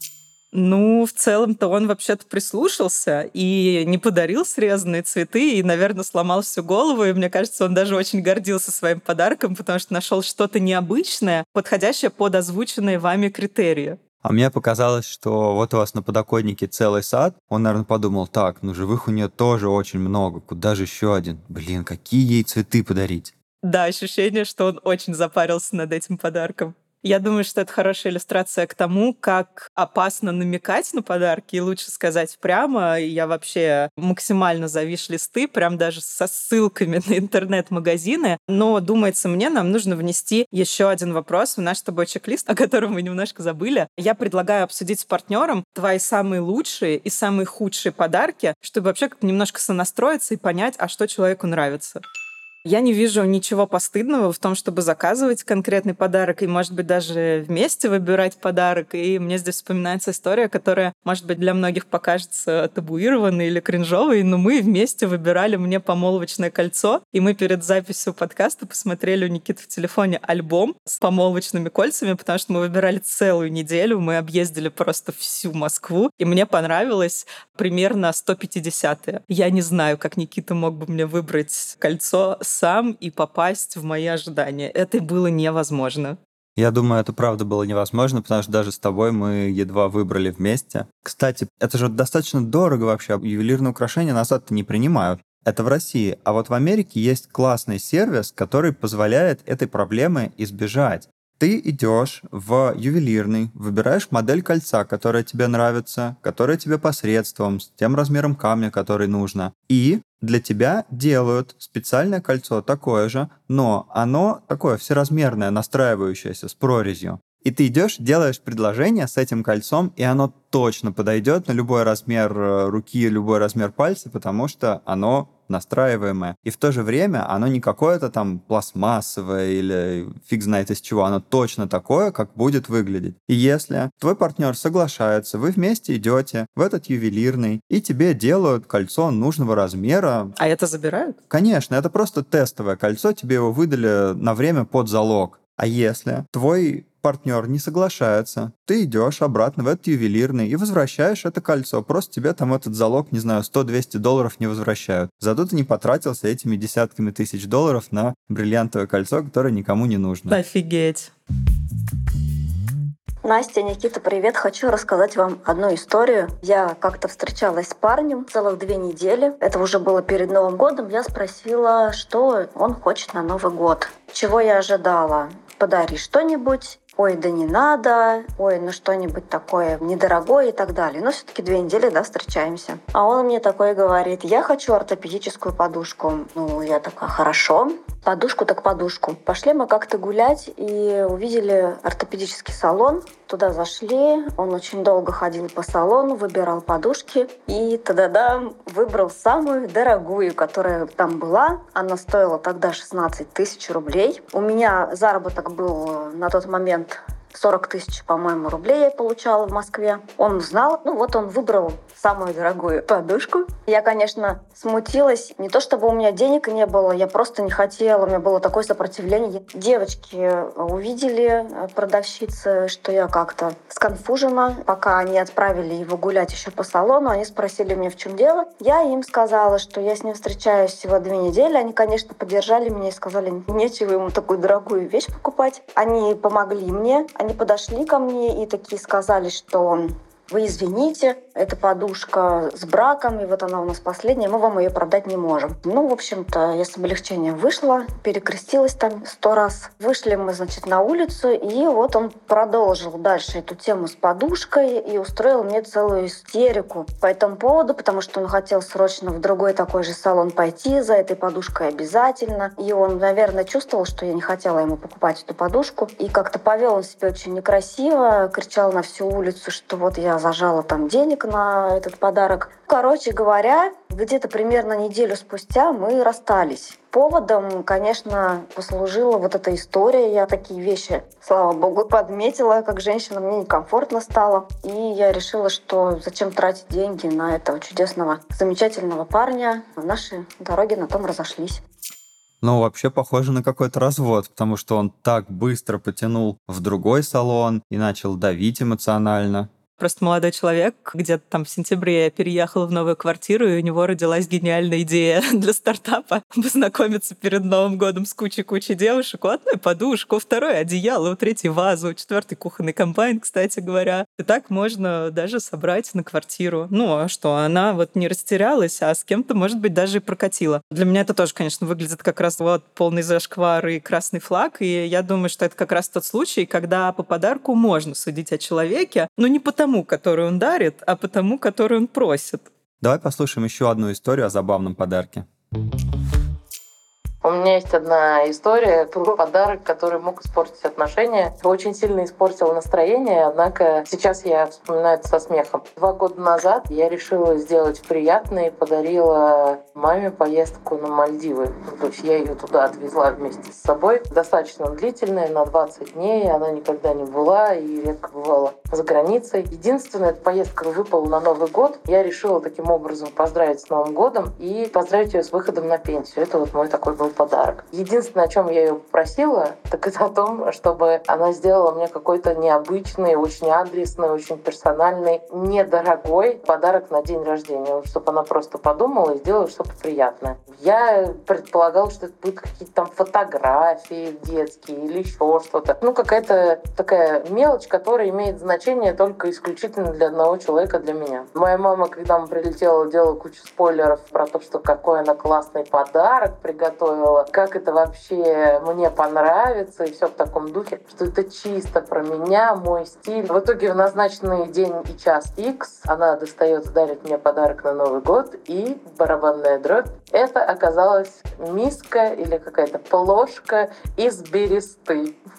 Ну, в целом-то он вообще-то прислушался и не подарил срезанные цветы, и, наверное, сломал всю голову. И мне кажется, он даже очень гордился своим подарком, потому что нашел что-то необычное, подходящее под озвученные вами критерии. А мне показалось, что вот у вас на подоконнике целый сад. Он, наверное, подумал, так, ну живых у нее тоже очень много. Куда же еще один? Блин, какие ей цветы подарить? Да, ощущение, что он очень запарился над этим подарком. Я думаю, что это хорошая иллюстрация к тому, как опасно намекать на подарки, и лучше сказать прямо. Я вообще максимально завиш листы, прям даже со ссылками на интернет-магазины. Но, думается мне, нам нужно внести еще один вопрос в наш с тобой чек-лист, о котором мы немножко забыли. Я предлагаю обсудить с партнером твои самые лучшие и самые худшие подарки, чтобы вообще как немножко сонастроиться и понять, а что человеку нравится. Я не вижу ничего постыдного в том, чтобы заказывать конкретный подарок и, может быть, даже вместе выбирать подарок. И мне здесь вспоминается история, которая, может быть, для многих покажется табуированной или кринжовой, но мы вместе выбирали мне помолвочное кольцо, и мы перед записью подкаста посмотрели у Никиты в телефоне альбом с помолвочными кольцами, потому что мы выбирали целую неделю, мы объездили просто всю Москву, и мне понравилось примерно 150-е. Я не знаю, как Никита мог бы мне выбрать кольцо сам и попасть в мои ожидания. Это было невозможно. Я думаю, это правда было невозможно, потому что даже с тобой мы едва выбрали вместе. Кстати, это же достаточно дорого вообще. Ювелирные украшения назад-то не принимают. Это в России. А вот в Америке есть классный сервис, который позволяет этой проблемы избежать. Ты идешь в ювелирный, выбираешь модель кольца, которая тебе нравится, которая тебе посредством, с тем размером камня, который нужно. И для тебя делают специальное кольцо такое же, но оно такое всеразмерное, настраивающееся с прорезью. И ты идешь, делаешь предложение с этим кольцом, и оно точно подойдет на любой размер э, руки, любой размер пальца, потому что оно настраиваемое. И в то же время оно не какое-то там пластмассовое или фиг знает из чего, оно точно такое, как будет выглядеть. И если твой партнер соглашается, вы вместе идете в этот ювелирный, и тебе делают кольцо нужного размера. А это забирают? Конечно, это просто тестовое кольцо, тебе его выдали на время под залог. А если твой партнер не соглашается, ты идешь обратно в этот ювелирный и возвращаешь это кольцо. Просто тебе там этот залог, не знаю, 100-200 долларов не возвращают. Зато ты не потратился этими десятками тысяч долларов на бриллиантовое кольцо, которое никому не нужно. Офигеть. Настя, Никита, привет. Хочу рассказать вам одну историю. Я как-то встречалась с парнем целых две недели. Это уже было перед Новым годом. Я спросила, что он хочет на Новый год. Чего я ожидала? Подари что-нибудь, ой, да не надо, ой, ну что-нибудь такое недорогое и так далее. Но все-таки две недели, да, встречаемся. А он мне такой говорит, я хочу ортопедическую подушку. Ну, я такая, хорошо. Подушку так подушку. Пошли мы как-то гулять и увидели ортопедический салон. Туда зашли, он очень долго ходил по салону, выбирал подушки. И тогда выбрал самую дорогую, которая там была. Она стоила тогда 16 тысяч рублей. У меня заработок был на тот момент month 40 тысяч, по-моему, рублей я получала в Москве. Он знал, ну вот он выбрал самую дорогую подушку. Я, конечно, смутилась. Не то чтобы у меня денег не было, я просто не хотела. У меня было такое сопротивление. Девочки увидели, э, продавщицы, что я как-то сконфужена. Пока они отправили его гулять еще по салону, они спросили меня, в чем дело. Я им сказала, что я с ним встречаюсь всего две недели. Они, конечно, поддержали меня и сказали, нечего ему такую дорогую вещь покупать. Они помогли мне, они подошли ко мне и такие сказали, что вы извините, эта подушка с браком, и вот она у нас последняя, мы вам ее продать не можем. Ну, в общем-то, я с облегчением вышла, перекрестилась там сто раз. Вышли мы, значит, на улицу, и вот он продолжил дальше эту тему с подушкой и устроил мне целую истерику по этому поводу, потому что он хотел срочно в другой такой же салон пойти за этой подушкой обязательно. И он, наверное, чувствовал, что я не хотела ему покупать эту подушку. И как-то повел он себя очень некрасиво, кричал на всю улицу, что вот я зажала там денег на этот подарок. Короче говоря, где-то примерно неделю спустя мы расстались. Поводом, конечно, послужила вот эта история. Я такие вещи, слава богу, подметила, как женщина, мне некомфортно стало. И я решила, что зачем тратить деньги на этого чудесного, замечательного парня. Наши дороги на том разошлись. Ну, вообще похоже на какой-то развод, потому что он так быстро потянул в другой салон и начал давить эмоционально. Просто молодой человек, где-то там в сентябре я переехала в новую квартиру, и у него родилась гениальная идея для стартапа познакомиться перед Новым годом с кучей-кучей девушек. У одной подушку, у второй одеяло, у третьей вазу, у четвертой кухонный комбайн, кстати говоря. И так можно даже собрать на квартиру. Ну, а что, она вот не растерялась, а с кем-то, может быть, даже и прокатила. Для меня это тоже, конечно, выглядит как раз вот полный зашквар и красный флаг, и я думаю, что это как раз тот случай, когда по подарку можно судить о человеке, но не потому, тому, который он дарит, а по тому, который он просит. Давай послушаем еще одну историю о забавном подарке. У меня есть одна история про подарок, который мог испортить отношения. Очень сильно испортил настроение, однако сейчас я вспоминаю это со смехом. Два года назад я решила сделать приятное и подарила маме поездку на Мальдивы. То есть я ее туда отвезла вместе с собой. Достаточно длительная, на 20 дней. Она никогда не была и редко бывала за границей. Единственная эта поездка выпала на Новый год. Я решила таким образом поздравить с Новым годом и поздравить ее с выходом на пенсию. Это вот мой такой был был подарок. Единственное, о чем я ее попросила, так это о том, чтобы она сделала мне какой-то необычный, очень адресный, очень персональный, недорогой подарок на день рождения, чтобы она просто подумала и сделала что-то приятное. Я предполагала, что это будут какие-то там фотографии детские или еще что-то. Ну, какая-то такая мелочь, которая имеет значение только исключительно для одного человека, для меня. Моя мама, когда мы прилетела, делала кучу спойлеров про то, что какой она классный подарок приготовила, рассказывала, как это вообще мне понравится, и все в таком духе, что это чисто про меня, мой стиль. В итоге в назначенный день и час X она достает, дарит мне подарок на Новый год, и барабанная дробь. Это оказалась миска или какая-то плошка из бересты.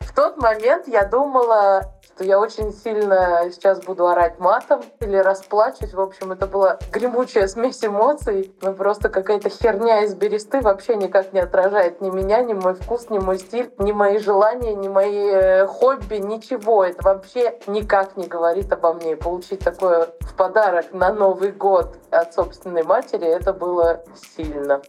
В тот момент я думала, что я очень сильно сейчас буду орать матом или расплачусь. В общем, это была гремучая смесь эмоций. Ну, просто какая-то херня из бересты вообще никак не отражает ни меня, ни мой вкус, ни мой стиль, ни мои желания, ни мои э, хобби, ничего. Это вообще никак не говорит обо мне. И получить такое в подарок на Новый год от собственной матери, это было сильно.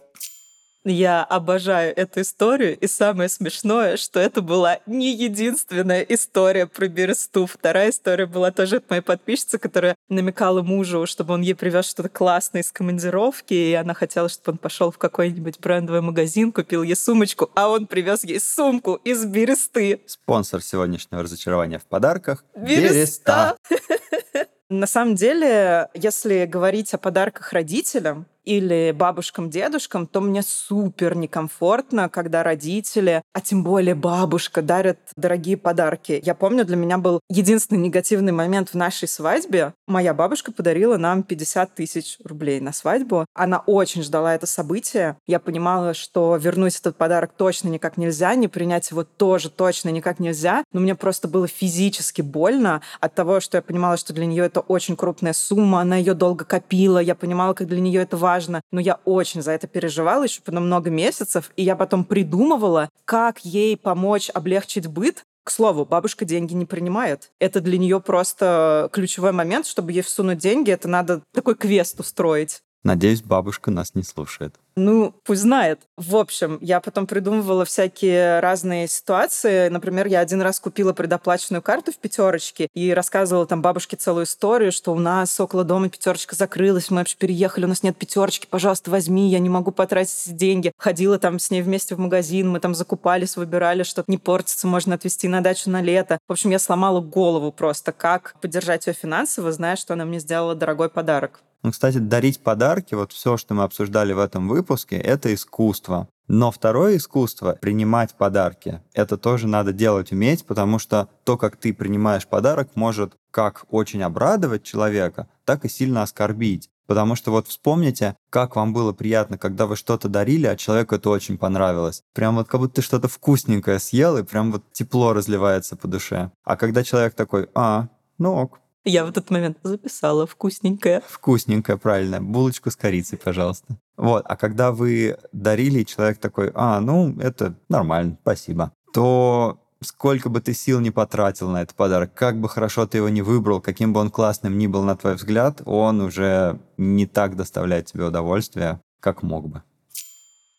Я обожаю эту историю, и самое смешное, что это была не единственная история про Бересту. Вторая история была тоже от моей подписчицы, которая намекала мужу, чтобы он ей привез что-то классное из командировки, и она хотела, чтобы он пошел в какой-нибудь брендовый магазин, купил ей сумочку, а он привез ей сумку из Бересты. Спонсор сегодняшнего разочарования в подарках — Береста. На самом деле, если говорить о подарках родителям, или бабушкам, дедушкам, то мне супер некомфортно, когда родители, а тем более бабушка, дарят дорогие подарки. Я помню, для меня был единственный негативный момент в нашей свадьбе. Моя бабушка подарила нам 50 тысяч рублей на свадьбу. Она очень ждала это событие. Я понимала, что вернуть этот подарок точно никак нельзя, не принять его тоже точно никак нельзя. Но мне просто было физически больно от того, что я понимала, что для нее это очень крупная сумма, она ее долго копила, я понимала, как для нее это важно, важно. Но я очень за это переживала еще на много месяцев, и я потом придумывала, как ей помочь облегчить быт, к слову, бабушка деньги не принимает. Это для нее просто ключевой момент, чтобы ей всунуть деньги, это надо такой квест устроить. Надеюсь, бабушка нас не слушает. Ну, пусть знает. В общем, я потом придумывала всякие разные ситуации. Например, я один раз купила предоплаченную карту в пятерочке и рассказывала там бабушке целую историю, что у нас около дома пятерочка закрылась, мы вообще переехали, у нас нет пятерочки, пожалуйста, возьми, я не могу потратить деньги. Ходила там с ней вместе в магазин, мы там закупались, выбирали, что не портится, можно отвезти на дачу на лето. В общем, я сломала голову просто, как поддержать ее финансово, зная, что она мне сделала дорогой подарок. Ну, кстати, дарить подарки, вот все, что мы обсуждали в этом выпуске, это искусство. Но второе искусство — принимать подарки. Это тоже надо делать, уметь, потому что то, как ты принимаешь подарок, может как очень обрадовать человека, так и сильно оскорбить. Потому что вот вспомните, как вам было приятно, когда вы что-то дарили, а человеку это очень понравилось. Прям вот как будто ты что-то вкусненькое съел, и прям вот тепло разливается по душе. А когда человек такой, а, ну ок, я в этот момент записала вкусненькое. Вкусненькое, правильно. Булочку с корицей, пожалуйста. Вот, а когда вы дарили, человек такой, а, ну, это нормально, спасибо, то сколько бы ты сил не потратил на этот подарок, как бы хорошо ты его не выбрал, каким бы он классным ни был на твой взгляд, он уже не так доставляет тебе удовольствие, как мог бы.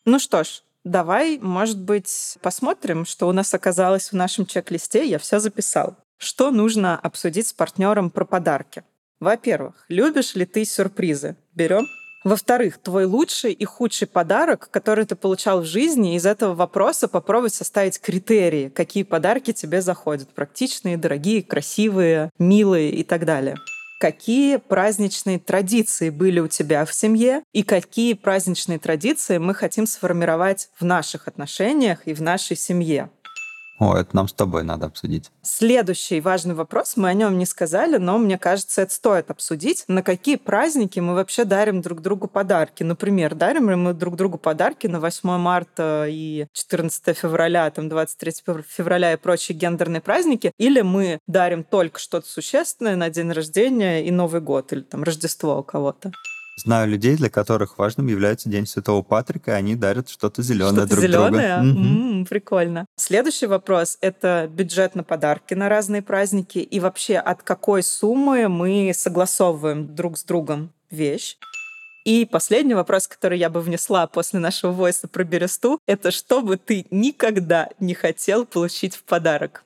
Ну что ж, давай, может быть, посмотрим, что у нас оказалось в нашем чек-листе. Я все записал. Что нужно обсудить с партнером про подарки? Во-первых, любишь ли ты сюрпризы? Берем. Во-вторых, твой лучший и худший подарок, который ты получал в жизни, из этого вопроса попробуй составить критерии, какие подарки тебе заходят. Практичные, дорогие, красивые, милые и так далее. Какие праздничные традиции были у тебя в семье и какие праздничные традиции мы хотим сформировать в наших отношениях и в нашей семье. О, это нам с тобой надо обсудить. Следующий важный вопрос, мы о нем не сказали, но мне кажется, это стоит обсудить. На какие праздники мы вообще дарим друг другу подарки? Например, дарим ли мы друг другу подарки на 8 марта и 14 февраля, там 23 февраля и прочие гендерные праздники? Или мы дарим только что-то существенное на день рождения и Новый год, или там Рождество у кого-то? Знаю людей, для которых важным является День Святого Патрика, и они дарят что-то зеленое что друг зеленое? другу. М-м, прикольно. Следующий вопрос — это бюджет на подарки на разные праздники и вообще от какой суммы мы согласовываем друг с другом вещь. И последний вопрос, который я бы внесла после нашего войса про бересту, это что бы ты никогда не хотел получить в подарок?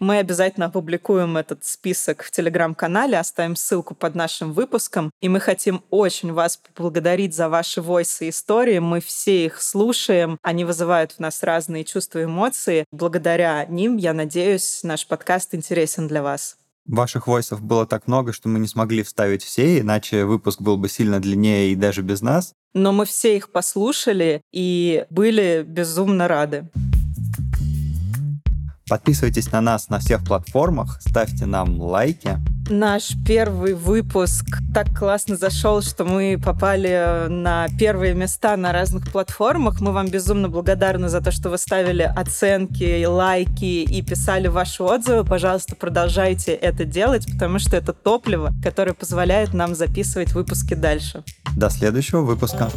Мы обязательно опубликуем этот список в телеграм-канале, оставим ссылку под нашим выпуском. И мы хотим очень вас поблагодарить за ваши войсы и истории. Мы все их слушаем. Они вызывают в нас разные чувства и эмоции. Благодаря ним, я надеюсь, наш подкаст интересен для вас. Ваших войсов было так много, что мы не смогли вставить все, иначе выпуск был бы сильно длиннее и даже без нас. Но мы все их послушали и были безумно рады. Подписывайтесь на нас на всех платформах, ставьте нам лайки. Наш первый выпуск так классно зашел, что мы попали на первые места на разных платформах. Мы вам безумно благодарны за то, что вы ставили оценки, лайки и писали ваши отзывы. Пожалуйста, продолжайте это делать, потому что это топливо, которое позволяет нам записывать выпуски дальше. До следующего выпуска.